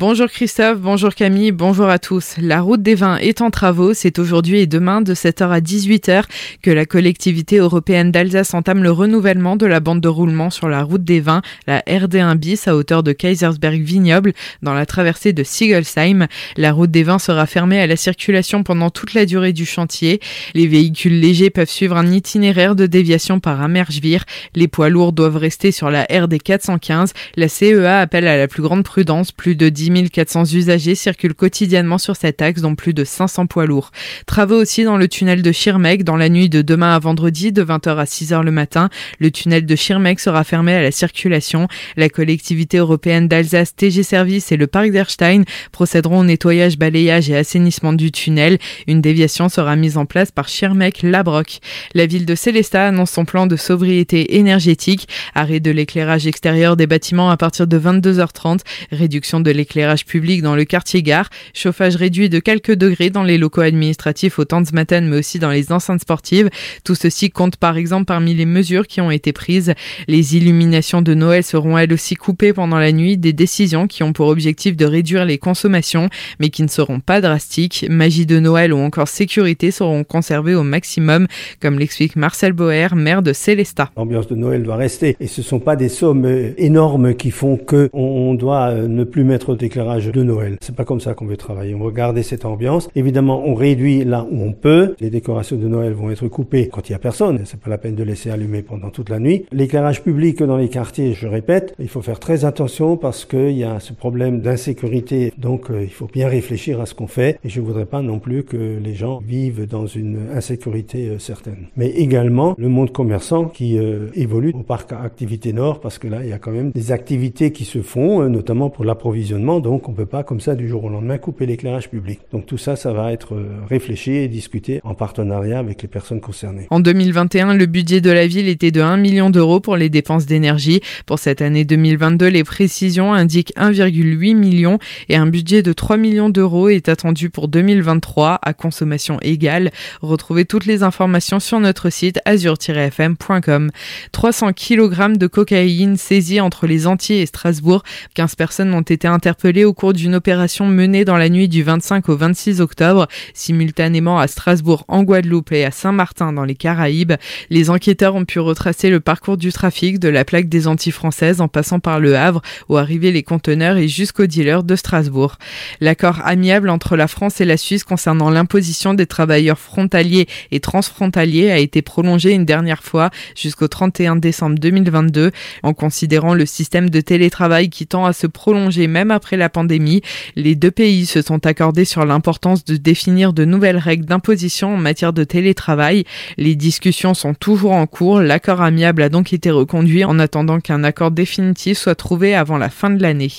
Bonjour Christophe, bonjour Camille, bonjour à tous. La route des vins est en travaux. C'est aujourd'hui et demain de 7h à 18h que la collectivité européenne d'Alsace entame le renouvellement de la bande de roulement sur la route des vins, la RD1 bis à hauteur de Kaisersberg Vignoble dans la traversée de Siegelsheim. La route des vins sera fermée à la circulation pendant toute la durée du chantier. Les véhicules légers peuvent suivre un itinéraire de déviation par Amerschwir. Les poids lourds doivent rester sur la RD 415. La CEA appelle à la plus grande prudence. Plus de 10 400 usagers circulent quotidiennement sur cet axe, dont plus de 500 poids lourds. Travaux aussi dans le tunnel de Schirmeck dans la nuit de demain à vendredi de 20h à 6h le matin. Le tunnel de Schirmeck sera fermé à la circulation. La collectivité européenne d'Alsace, TG Service et le parc d'Erstein procéderont au nettoyage, balayage et assainissement du tunnel. Une déviation sera mise en place par Schirmeck-Labrock. La ville de Célestat annonce son plan de sobriété énergétique. Arrêt de l'éclairage extérieur des bâtiments à partir de 22h30, réduction de l'éclairage public dans le quartier gare, chauffage réduit de quelques degrés dans les locaux administratifs au Tanzmatten mais aussi dans les enceintes sportives. Tout ceci compte par exemple parmi les mesures qui ont été prises. Les illuminations de Noël seront elles aussi coupées pendant la nuit, des décisions qui ont pour objectif de réduire les consommations mais qui ne seront pas drastiques. Magie de Noël ou encore sécurité seront conservées au maximum, comme l'explique Marcel Boer, maire de Célestat. L'ambiance de Noël doit rester et ce ne sont pas des sommes énormes qui font que on doit ne plus mettre d'éclairage de Noël. C'est pas comme ça qu'on veut travailler. On veut garder cette ambiance. Évidemment, on réduit là où on peut. Les décorations de Noël vont être coupées quand il y a personne. C'est pas la peine de laisser allumer pendant toute la nuit. L'éclairage public dans les quartiers, je répète, il faut faire très attention parce qu'il y a ce problème d'insécurité. Donc, euh, il faut bien réfléchir à ce qu'on fait. Et je voudrais pas non plus que les gens vivent dans une insécurité euh, certaine. Mais également le monde commerçant qui euh, évolue au parc Activité Nord parce que là, il y a quand même des activités qui se font, notamment pour l'approvisionnement donc on ne peut pas comme ça du jour au lendemain couper l'éclairage public. Donc tout ça, ça va être euh, réfléchi et discuté en partenariat avec les personnes concernées. En 2021, le budget de la ville était de 1 million d'euros pour les dépenses d'énergie. Pour cette année 2022, les précisions indiquent 1,8 million et un budget de 3 millions d'euros est attendu pour 2023 à consommation égale. Retrouvez toutes les informations sur notre site azur-fm.com. 300 kg de cocaïne saisie entre les Antilles et Strasbourg. 15 personnes ont été interpellées interpellés au cours d'une opération menée dans la nuit du 25 au 26 octobre, simultanément à Strasbourg en Guadeloupe et à Saint-Martin dans les Caraïbes. Les enquêteurs ont pu retracer le parcours du trafic de la plaque des Antilles françaises en passant par le Havre où arrivaient les conteneurs et jusqu'aux dealers de Strasbourg. L'accord amiable entre la France et la Suisse concernant l'imposition des travailleurs frontaliers et transfrontaliers a été prolongé une dernière fois jusqu'au 31 décembre 2022 en considérant le système de télétravail qui tend à se prolonger même après la pandémie. Les deux pays se sont accordés sur l'importance de définir de nouvelles règles d'imposition en matière de télétravail. Les discussions sont toujours en cours. L'accord amiable a donc été reconduit en attendant qu'un accord définitif soit trouvé avant la fin de l'année.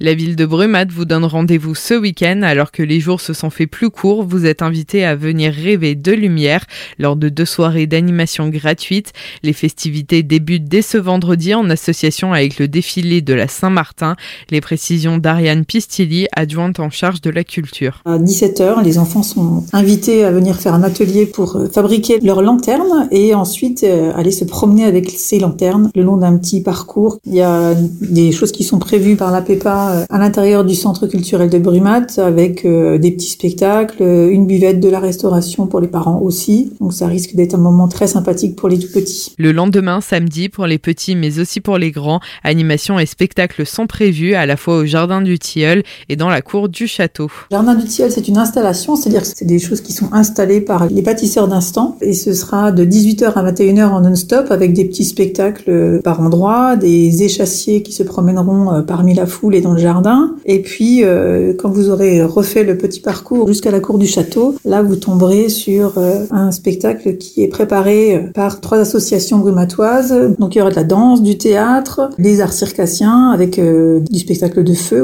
La ville de Brumath vous donne rendez-vous ce week-end alors que les jours se sont fait plus courts. Vous êtes invité à venir rêver de lumière lors de deux soirées d'animation gratuites. Les festivités débutent dès ce vendredi en association avec le défilé de la Saint-Martin. Les précisions d'Ariane Pistilli, adjointe en charge de la culture. À 17h, les enfants sont invités à venir faire un atelier pour euh, fabriquer leurs lanternes et ensuite euh, aller se promener avec ces lanternes le long d'un petit parcours. Il y a des choses qui sont prévues par la PEPA euh, à l'intérieur du centre culturel de Brumat avec des petits spectacles, une buvette de la restauration pour les parents aussi. Donc ça risque d'être un moment très sympathique pour les tout petits. Le lendemain, samedi, pour les petits mais aussi pour les grands, animations et spectacles sont prévus à la fois au jardin Du Tilleul et dans la cour du château. Jardin du Tilleul, c'est une installation, c'est-à-dire que c'est des choses qui sont installées par les bâtisseurs d'instant et ce sera de 18h à 21h en non-stop avec des petits spectacles par endroit, des échassiers qui se promèneront euh, parmi la foule et dans le jardin. Et puis, euh, quand vous aurez refait le petit parcours jusqu'à la cour du château, là, vous tomberez sur euh, un spectacle qui est préparé par trois associations brumatoises. Donc, il y aura de la danse, du théâtre, des arts circassiens avec du spectacle de feu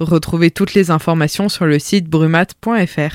Retrouvez toutes les informations sur le site brumat.fr.